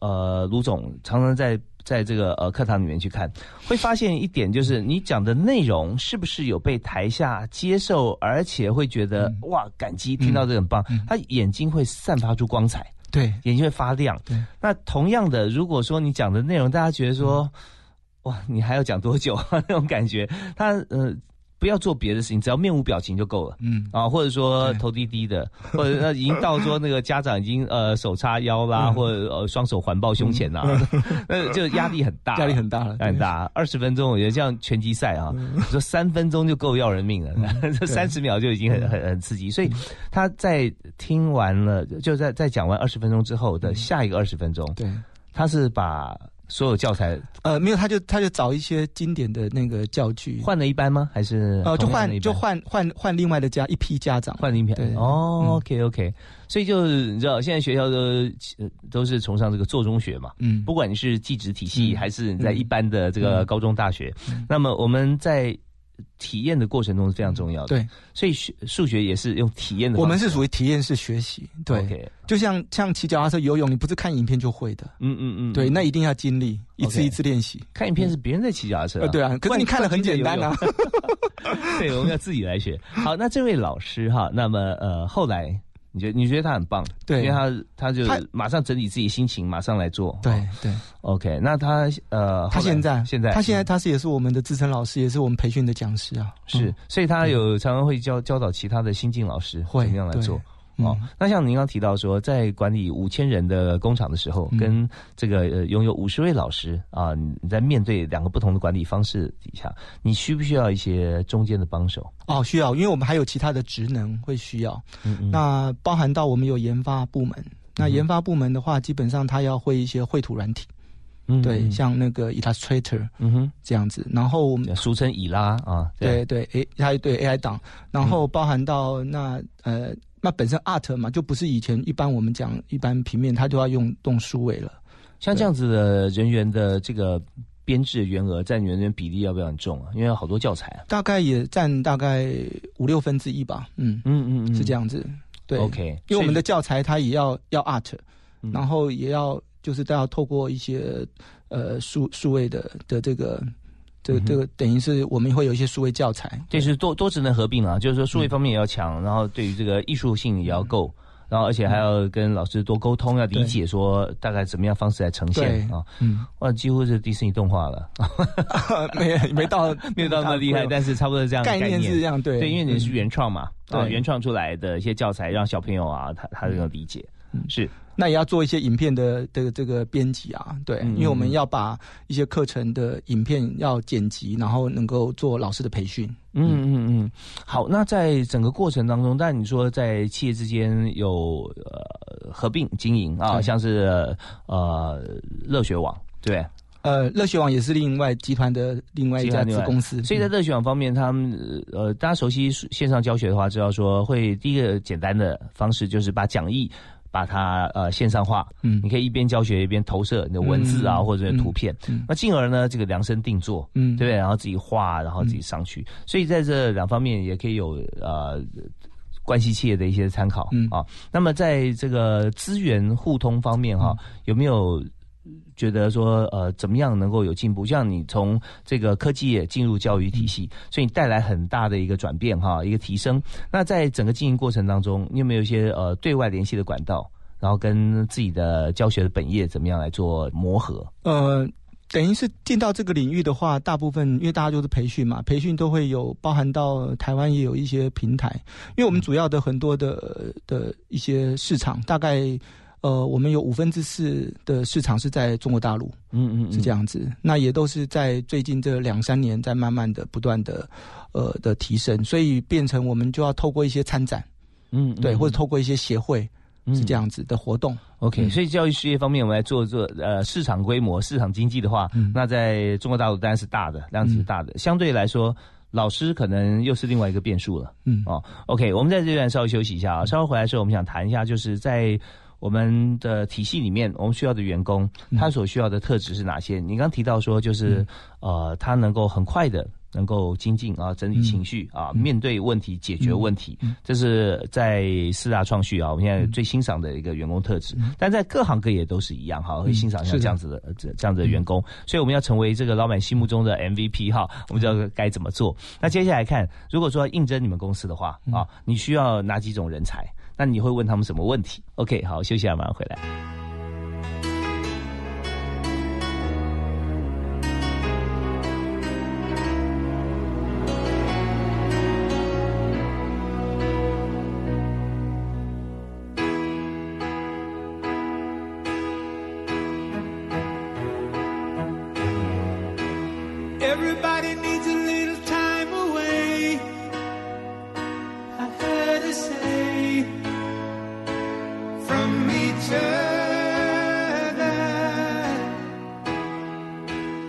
呃卢总常常在。在这个呃课堂里面去看，会发现一点就是你讲的内容是不是有被台下接受，而且会觉得哇感激，听到这很棒，他眼睛会散发出光彩，对，眼睛会发亮。对，那同样的，如果说你讲的内容，大家觉得说哇，你还要讲多久？啊 那种感觉，他呃。不要做别的事情，只要面无表情就够了。嗯。啊，或者说头低低的，或者那已经到说那个家长已经呃手叉腰啦，或者呃双手环抱胸前呐，那就压力很大，压力很大了，很大。二十分钟，我觉得像拳击赛啊，说三分钟就够要人命了，这三十秒就已经很很很刺激。所以他在听完了，就在在讲完二十分钟之后的下一个二十分钟，对，他是把。所有教材？呃没有，他就他就找一些经典的那个教具，换了一班吗？还是呃就换就换换换另外的家一批家长。换了一批哦，OK OK，所以就你知道现在学校都都是崇尚这个做中学嘛，嗯，不管你是寄职体系还是你在一般的这个高中大学，那么我们在。体验的过程中是非常重要的，对，所以学数学也是用体验的。我们是属于体验式学习，对，就像像骑脚踏车、游泳，你不是看影片就会的，嗯嗯嗯，对，那一定要经历一次一次练习。看影片是别人在骑脚踏车，对啊，可是你看的很简单啊，对，我们要自己来学。好，那这位老师哈，那么呃后来。你觉得你觉得他很棒，对，因为他他就马上整理自己心情，马上来做，对对，OK。那他呃，他现在现在他现在他是也是我们的资深老师，也是我们培训的讲师啊，是，所以他有常常会教教导其他的新进老师怎么样来做。哦，那像您刚提到说，在管理五千人的工厂的时候，跟这个呃拥有五十位老师啊，你在面对两个不同的管理方式底下，你需不需要一些中间的帮手？哦，需要，因为我们还有其他的职能会需要。嗯那包含到我们有研发部门，那研发部门的话，基本上他要会一些绘图软体，嗯，对，像那个 Illustrator，嗯哼，这样子。然后我们俗称以拉啊，对。对，A 还对 AI 档，然后包含到那呃。那本身 art 嘛，就不是以前一般我们讲一般平面，它就要用动数位了。像这样子的人员的这个编制员额占人员比例要不要很重啊？因为好多教材啊，大概也占大概五六分之一吧。嗯嗯嗯嗯，是这样子。对，OK。因为我们的教材它也要要 art，然后也要就是都要透过一些呃数数位的的这个。这个这个等于是我们会有一些数位教材，这是多多职能合并啊，就是说数位方面也要强，然后对于这个艺术性也要够，然后而且还要跟老师多沟通，要理解说大概怎么样方式来呈现啊，嗯，哇，几乎是迪士尼动画了，没没到 没有到那么厉害，但是差不多这样概念是这样，对，对，因为你是原创嘛，啊，原创出来的一些教材让小朋友啊，他他这个理解。是。那也要做一些影片的这个这个编辑啊，对，因为我们要把一些课程的影片要剪辑，然后能够做老师的培训。嗯嗯嗯，好，那在整个过程当中，但你说在企业之间有呃合并经营啊，像是呃乐学网，对，呃乐学网也是另外集团的另外一家子公司，所以在乐学网方面，他们呃大家熟悉线上教学的话，知道说会第一个简单的方式就是把讲义。把它呃线上化，嗯，你可以一边教学一边投射你的文字啊或者图片，那进而呢这个量身定做，嗯，对不对？然后自己画，然后自己上去，所以在这两方面也可以有呃关系企业的一些参考，嗯。啊。那么在这个资源互通方面哈，有没有？觉得说呃怎么样能够有进步？像你从这个科技业进入教育体系，所以你带来很大的一个转变哈，一个提升。那在整个经营过程当中，你有没有一些呃对外联系的管道？然后跟自己的教学的本业怎么样来做磨合？呃，等于是进到这个领域的话，大部分因为大家都是培训嘛，培训都会有包含到台湾也有一些平台，因为我们主要的很多的的一些市场大概。呃，我们有五分之四的市场是在中国大陆，嗯嗯，是这样子。那也都是在最近这两三年，在慢慢的、不断的，呃的提升，所以变成我们就要透过一些参展，嗯，对，或者透过一些协会，是这样子的活动。OK，所以教育事业方面，我们来做做呃市场规模、市场经济的话，那在中国大陆当然是大的，量级是大的。相对来说，老师可能又是另外一个变数了。嗯哦，OK，我们在这段稍微休息一下啊，稍微回来的时候，我们想谈一下，就是在。我们的体系里面，我们需要的员工，他所需要的特质是哪些？你刚提到说，就是呃，他能够很快的能够精进啊，整理情绪啊，面对问题，解决问题，这是在四大创序啊，我们现在最欣赏的一个员工特质。但在各行各业都是一样哈，会欣赏像这样子的这这样子的员工。所以我们要成为这个老板心目中的 MVP 哈，我们知道该怎么做。那接下来看，如果说应征你们公司的话啊，你需要哪几种人才？那你会问他们什么问题？OK，好，休息啊，马上回来。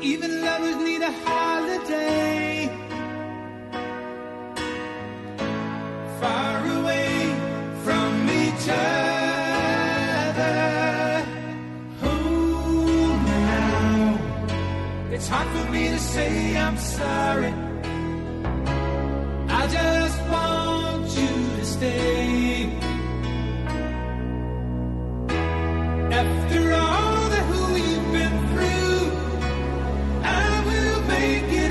Even lovers need a holiday. Far away from each other. Oh, now. It's hard for me to say I'm sorry.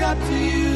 up to you.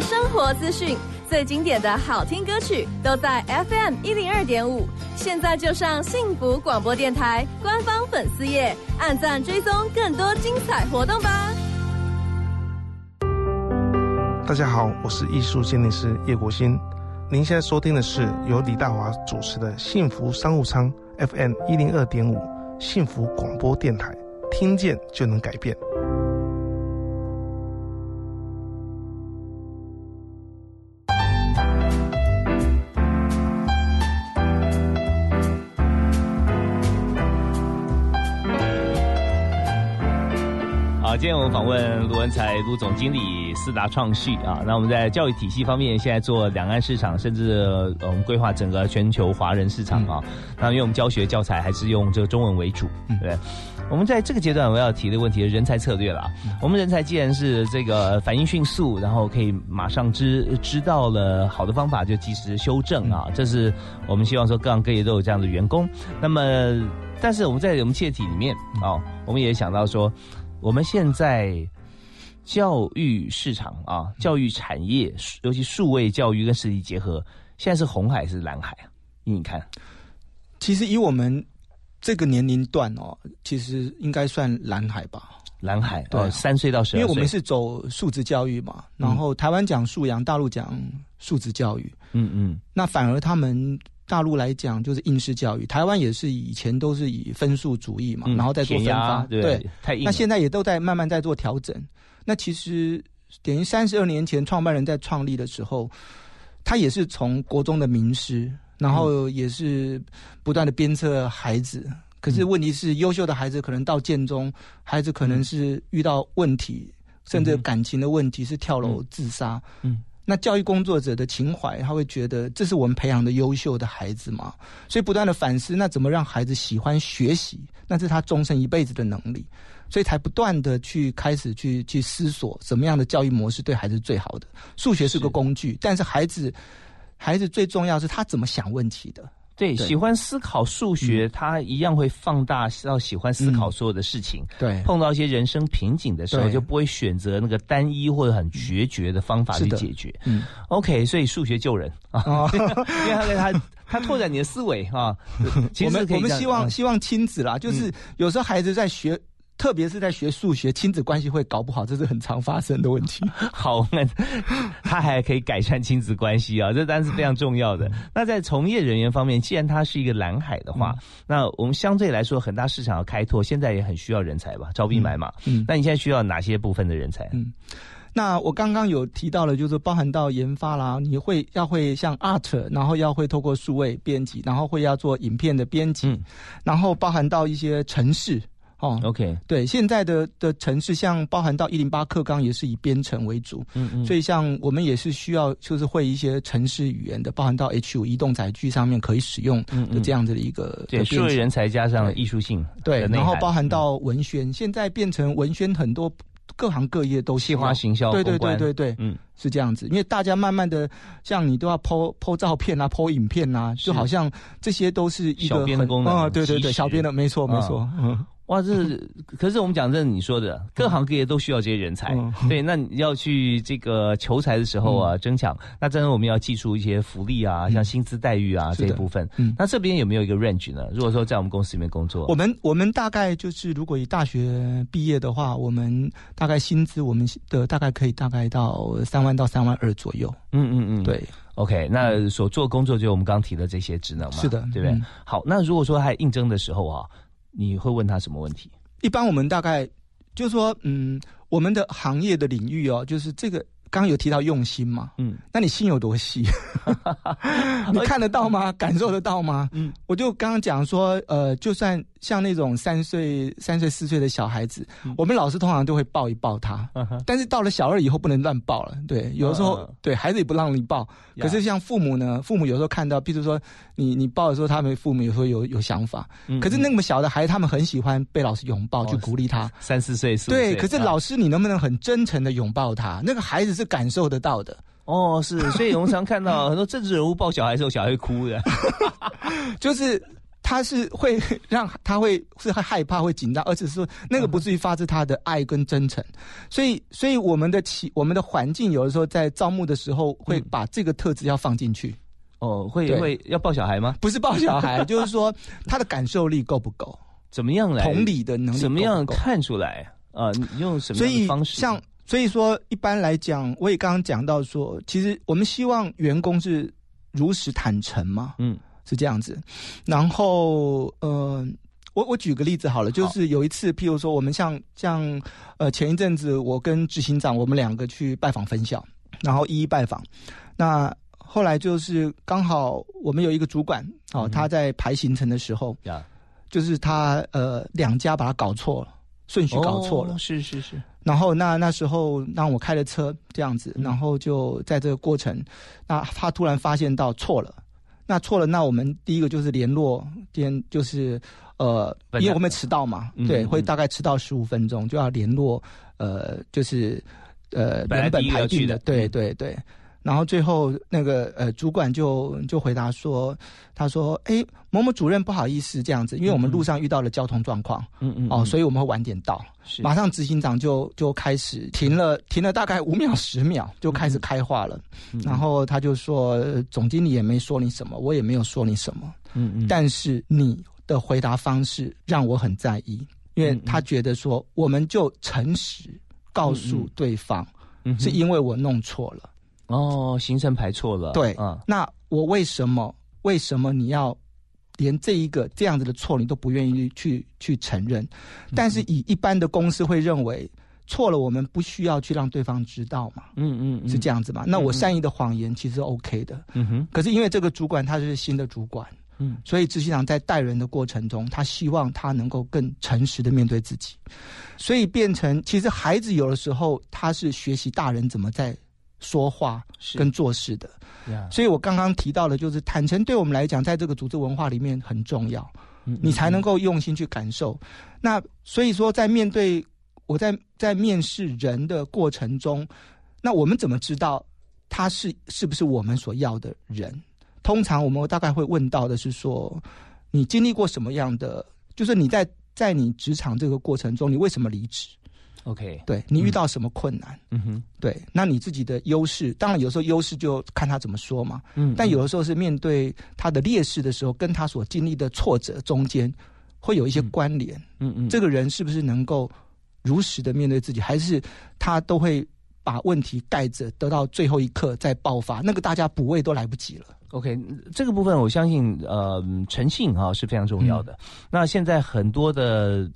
生活资讯最经典的好听歌曲都在 FM 一零二点五，现在就上幸福广播电台官方粉丝页，按赞追踪更多精彩活动吧。大家好，我是艺术鉴定师叶国新，您现在收听的是由李大华主持的幸福商务舱 FM 一零二点五幸福广播电台，听见就能改变。今天我们访问卢文才卢总经理四达创序啊，那我们在教育体系方面现在做两岸市场，甚至我们规划整个全球华人市场啊。那因为我们教学教材还是用这个中文为主，对。我们在这个阶段我要提的问题是人才策略了。我们人才既然是这个反应迅速，然后可以马上知知道了好的方法就及时修正啊，这是我们希望说各行各业都有这样的员工。那么，但是我们在我们企业体里面啊，我们也想到说，我们现在教育市场啊，教育产业，尤其数位教育跟实体结合，现在是红海是蓝海啊？你看，其实以我们。这个年龄段哦，其实应该算蓝海吧。蓝海对，三岁到十岁，因为我们是走素质教育嘛。然后台湾讲素养，大陆讲素质教育。嗯嗯。那反而他们大陆来讲就是应试教育，台湾也是以前都是以分数主义嘛，然后再做分发。对，太硬。那现在也都在慢慢在做调整。那其实等于三十二年前创办人在创立的时候，他也是从国中的名师。然后也是不断的鞭策孩子，可是问题是，优秀的孩子可能到建中，孩子可能是遇到问题，甚至感情的问题，是跳楼自杀。嗯，那教育工作者的情怀，他会觉得这是我们培养的优秀的孩子嘛？所以不断的反思，那怎么让孩子喜欢学习？那是他终身一辈子的能力，所以才不断的去开始去去思索，什么样的教育模式对孩子最好的？数学是个工具，但是孩子。孩子最重要是他怎么想问题的。对，喜欢思考数学，他一样会放大到喜欢思考所有的事情。对，碰到一些人生瓶颈的时候，就不会选择那个单一或者很决绝的方法去解决。嗯，OK，所以数学救人。啊，因为他他他拓展你的思维啊。我们我们希望希望亲子啦，就是有时候孩子在学。特别是在学数学，亲子关系会搞不好，这是很常发生的问题。好，那他还可以改善亲子关系啊，这当然是非常重要的。那在从业人员方面，既然它是一个蓝海的话，那我们相对来说很大市场要开拓，现在也很需要人才吧，招兵买马。嗯，那你现在需要哪些部分的人才？嗯，那我刚刚有提到了，就是包含到研发啦，你会要会像 art，然后要会透过数位编辑，然后会要做影片的编辑，然后包含到一些城市。哦，OK，对，现在的的城市像包含到一零八课纲也是以编程为主，嗯嗯，所以像我们也是需要就是会一些城市语言的，包含到 H 五移动载具上面可以使用的这样子的一个，对，数位人才加上艺术性，对，然后包含到文宣，现在变成文宣很多各行各业都细化行销，对对对对对，嗯，是这样子，因为大家慢慢的像你都要剖剖照片啊，剖影片啊，就好像这些都是一个很啊，对对对，小编的，没错没错，嗯。哇，这是 可是我们讲这你说的，各行各业都需要这些人才。对，那你要去这个求财的时候啊，争抢，那真的我们要记住一些福利啊，像薪资待遇啊这一部分。嗯，那这边有没有一个 range 呢？如果说在我们公司里面工作，我们我们大概就是如果以大学毕业的话，我们大概薪资我们的大概可以大概到三万到三万二左右。嗯嗯嗯，对。OK，那所做工作就我们刚提的这些职能嘛，是的，对不对？好，那如果说还应征的时候啊。你会问他什么问题？一般我们大概就是说，嗯，我们的行业的领域哦，就是这个。刚刚有提到用心嘛？嗯，那你心有多细？你看得到吗？感受得到吗？嗯，我就刚刚讲说，呃，就算像那种三岁、三岁、四岁的小孩子，我们老师通常都会抱一抱他。但是到了小二以后，不能乱抱了。对，有的时候对孩子也不让你抱。可是像父母呢，父母有时候看到，譬如说你你抱的时候，他们父母有时候有有想法。可是那么小的孩子，他们很喜欢被老师拥抱，去鼓励他。三四岁，对。可是老师，你能不能很真诚的拥抱他？那个孩子是。感受得到的哦，是，所以我们常看到很多政治人物抱小孩的时候，小孩会哭的，就是他是会让他会是害怕、会紧张，而且是说那个不至于发自他的爱跟真诚。所以，所以我们的起我们的环境有的时候在招募的时候会把这个特质要放进去。哦，会会要抱小孩吗？不是抱小孩，就是说他的感受力够不够？怎么样来同理的能力？怎么样看出来啊？你用什么方式？像。所以说，一般来讲，我也刚刚讲到说，其实我们希望员工是如实坦诚嘛，嗯，是这样子。然后，呃，我我举个例子好了，就是有一次，譬如说，我们像像呃前一阵子，我跟执行长我们两个去拜访分校，然后一一拜访。那后来就是刚好我们有一个主管哦，他在排行程的时候，就是他呃两家把他搞错了，顺序搞错了，是是是。然后那那时候让我开了车这样子，然后就在这个过程，那他突然发现到错了，那错了，那我们第一个就是联络，电就是呃，因为我们迟到嘛，对，会大概迟到十五分钟，就要联络呃，就是呃原本排定的，对对对。然后最后那个呃主管就就回答说，他说：“哎，某某主任不好意思这样子，因为我们路上遇到了交通状况，嗯嗯，哦，所以我们会晚点到。马上执行长就就开始停了，停了大概五秒十秒，就开始开话了。然后他就说，总经理也没说你什么，我也没有说你什么，嗯嗯，但是你的回答方式让我很在意，因为他觉得说，我们就诚实告诉对方，是因为我弄错了。”哦，行程排错了。对，啊，那我为什么？为什么你要连这一个这样子的错你都不愿意去去承认？但是以一般的公司会认为错了，我们不需要去让对方知道嘛？嗯嗯，是这样子嘛？那我善意的谎言其实 OK 的。嗯哼。可是因为这个主管他是新的主管，嗯，所以执行长在带人的过程中，他希望他能够更诚实的面对自己，所以变成其实孩子有的时候他是学习大人怎么在。说话跟做事的，所以我刚刚提到的，就是坦诚对我们来讲，在这个组织文化里面很重要，你才能够用心去感受。那所以说，在面对我在在面试人的过程中，那我们怎么知道他是是不是我们所要的人？通常我们大概会问到的是说，你经历过什么样的？就是你在在你职场这个过程中，你为什么离职？OK，对你遇到什么困难？嗯哼，对，那你自己的优势，当然有时候优势就看他怎么说嘛。嗯，但有的时候是面对他的劣势的时候，跟他所经历的挫折中间会有一些关联。嗯嗯，这个人是不是能够如实的面对自己，还是他都会把问题盖着，得到最后一刻再爆发？那个大家补位都来不及了。OK，这个部分我相信，呃，诚信啊是非常重要的。那现在很多的。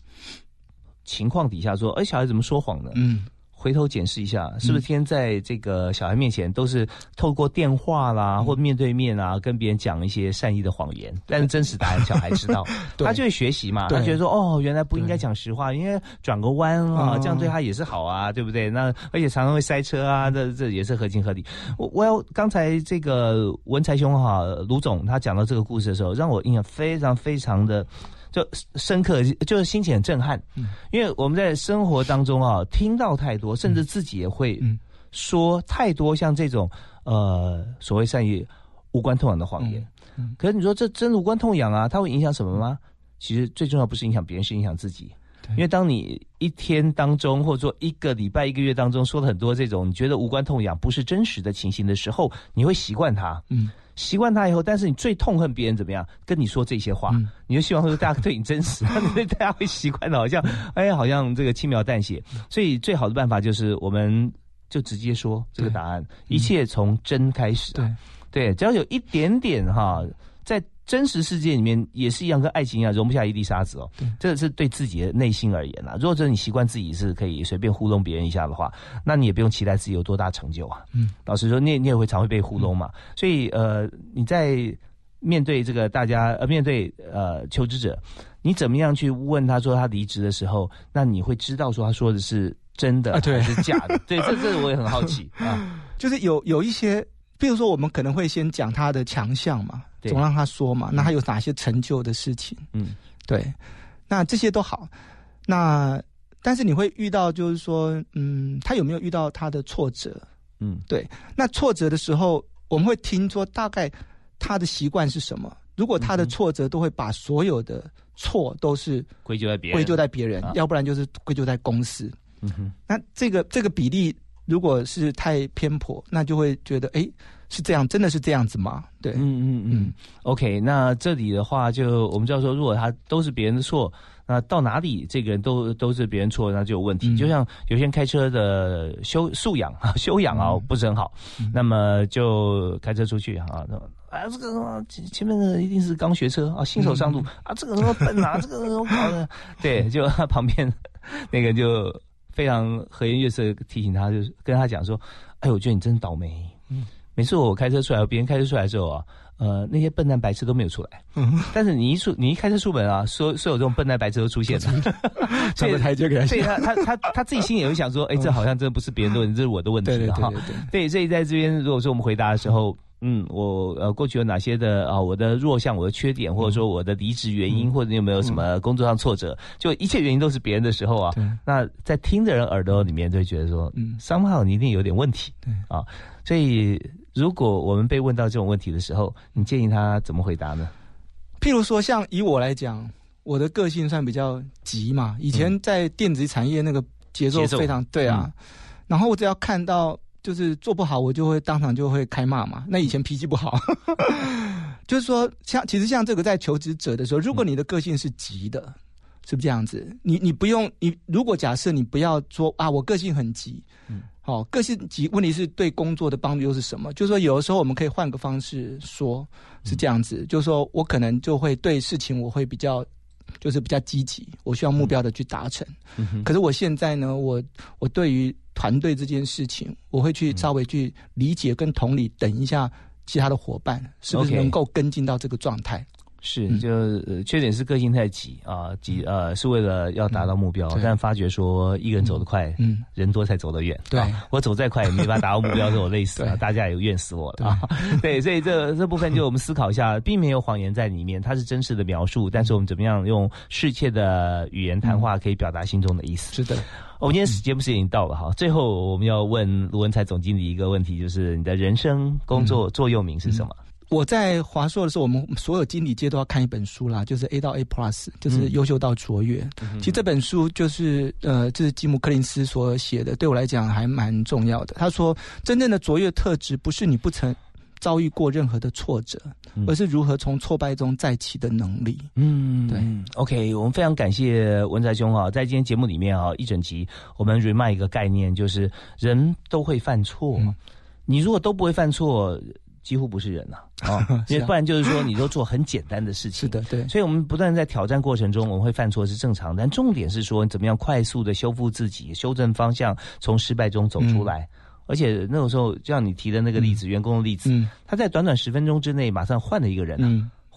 情况底下说，哎，小孩怎么说谎呢？嗯，回头检视一下，是不是天在这个小孩面前都是透过电话啦，或面对面啊，跟别人讲一些善意的谎言？但是真实答案小孩知道，他就会学习嘛。他觉得说，哦，原来不应该讲实话，应该转个弯啊，这样对他也是好啊，对不对？那而且常常会塞车啊，这这也是合情合理。我我要刚才这个文才兄哈，卢总他讲到这个故事的时候，让我印象非常非常的。就深刻，就是心情很震撼，嗯因为我们在生活当中啊，听到太多，甚至自己也会说太多像这种呃所谓善意无关痛痒的谎言。可是你说这真无关痛痒啊？它会影响什么吗？其实最重要不是影响别人，是影响自己。因为当你一天当中，或者说一个礼拜、一个月当中说了很多这种你觉得无关痛痒、不是真实的情形的时候，你会习惯它。嗯。习惯他以后，但是你最痛恨别人怎么样跟你说这些话，你就希望说大家对你真实，大家会习惯的，好像哎，好像这个轻描淡写。所以最好的办法就是，我们就直接说这个答案，一切从真开始。对，对，只要有一点点哈，在。真实世界里面也是一样，跟爱情一样，容不下一粒沙子哦。对，这是对自己的内心而言啊。如果说你习惯自己是可以随便糊弄别人一下的话，那你也不用期待自己有多大成就啊。嗯，老实说，你你也会常会被糊弄嘛。所以呃，你在面对这个大家呃，面对呃求职者，你怎么样去问他说他离职的时候，那你会知道说他说的是真的还是假的？对，这这我也很好奇啊。就是有有一些，比如说我们可能会先讲他的强项嘛。总让他说嘛，那他有哪些成就的事情？嗯，对，那这些都好。那但是你会遇到，就是说，嗯，他有没有遇到他的挫折？嗯，对。那挫折的时候，我们会听说大概他的习惯是什么？如果他的挫折都会把所有的错都是归咎在别人，归咎在别人，要不然就是归咎在公司。嗯哼。那这个这个比例如果是太偏颇，那就会觉得哎。是这样，真的是这样子吗？对，嗯嗯嗯。OK，那这里的话，就我们知道说，如果他都是别人的错，那到哪里这个人都都是别人错，那就有问题。就像有些人开车的修素养啊、修养啊 不是很好，那么就开车出去啊，啊这个前前面的一定是刚学车啊，新手上路啊，这个什么笨啊，这个什么搞的，对，就旁边那个就非常和颜悦色提醒他，就是跟他讲说，哎，我觉得你真倒霉。嗯。每次我开车出来，别人开车出来的时候啊，呃，那些笨蛋白痴都没有出来。嗯，但是你一出，你一开车出门啊，所所有这种笨蛋白痴都出现了。上个台阶给他。所以 他他他他自己心里也会想说，哎，这好像真的不是别人的问题，这是我的问题。对对对对。对，所以在这边，如果说我们回答的时候，嗯，我呃过去有哪些的啊，我的弱项、我的缺点，或者说我的离职原因，或者你有没有什么工作上挫折，就一切原因都是别人的时候啊，那在听的人耳朵里面就会觉得说，嗯，somehow 你一定有点问题，对。啊，所以如果我们被问到这种问题的时候，你建议他怎么回答呢？譬如说，像以我来讲，我的个性算比较急嘛，以前在电子产业那个节奏非常对啊，然后我只要看到。就是做不好，我就会当场就会开骂嘛。那以前脾气不好，就是说，像其实像这个在求职者的时候，如果你的个性是急的，是不是这样子？你你不用你如果假设你不要说啊，我个性很急，嗯，好，个性急，问题是对工作的帮助又是什么？就是说，有的时候我们可以换个方式说，是这样子，就是说我可能就会对事情我会比较。就是比较积极，我需要目标的去达成。可是我现在呢，我我对于团队这件事情，我会去稍微去理解跟同理，等一下其他的伙伴是不是能够跟进到这个状态。是，就缺点是个性太急啊，急呃是为了要达到目标，但发觉说一个人走得快，嗯，人多才走得远。对，我走再快也没法达到目标，是我累死了，大家也怨死我了啊。对，所以这这部分就我们思考一下，并没有谎言在里面，它是真实的描述，但是我们怎么样用适切的语言谈话可以表达心中的意思？是的，我们今天节目时间已经到了哈，最后我们要问卢文才总经理一个问题，就是你的人生工作座右铭是什么？我在华硕的时候，我们所有经理界都要看一本书啦，就是 A 到 A Plus，就是优秀到卓越。其实这本书就是呃，这是吉姆·柯林斯所写的，对我来讲还蛮重要的。他说，真正的卓越特质不是你不曾遭遇过任何的挫折，而是如何从挫败中再起的能力。嗯，对。OK，我们非常感谢文才兄啊，在今天节目里面啊，一整集我们 remind 一个概念，就是人都会犯错，你如果都不会犯错。几乎不是人呐，啊，因为不然就是说你都做很简单的事情，是的，对，所以我们不断在挑战过程中，我们会犯错是正常，但重点是说怎么样快速的修复自己，修正方向，从失败中走出来。而且那个时候，就像你提的那个例子，员工的例子，他在短短十分钟之内马上换了一个人啊，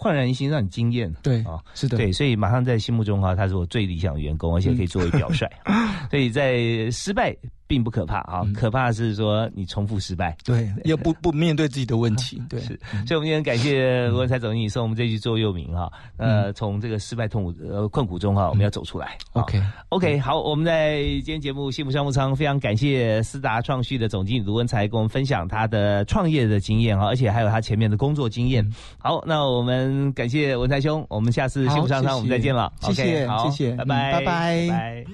焕然一新，让你惊艳。对啊，是的，对，所以马上在心目中啊，他是我最理想的员工，而且可以作为表率。所以在失败。并不可怕啊，可怕的是说你重复失败，对，要不 不面对自己的问题，对。是，所以我们今天感谢卢文才总经理送我们这句座右铭哈，呃，从这个失败痛苦呃困苦中哈，我们要走出来。OK，OK，好，我们在今天节目幸福商务舱非常感谢思达创序的总经理卢文才跟我们分享他的创业的经验哈，而且还有他前面的工作经验。好，那我们感谢文才兄，我们下次幸福商商我们再见了。谢谢，谢谢，拜拜，拜拜，拜。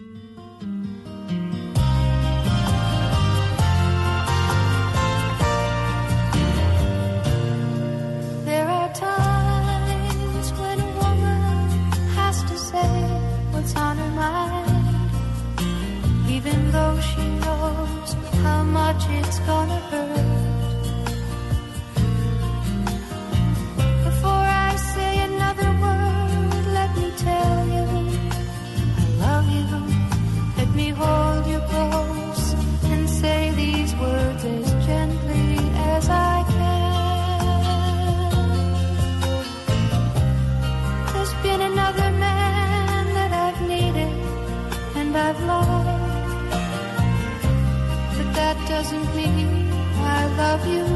even love you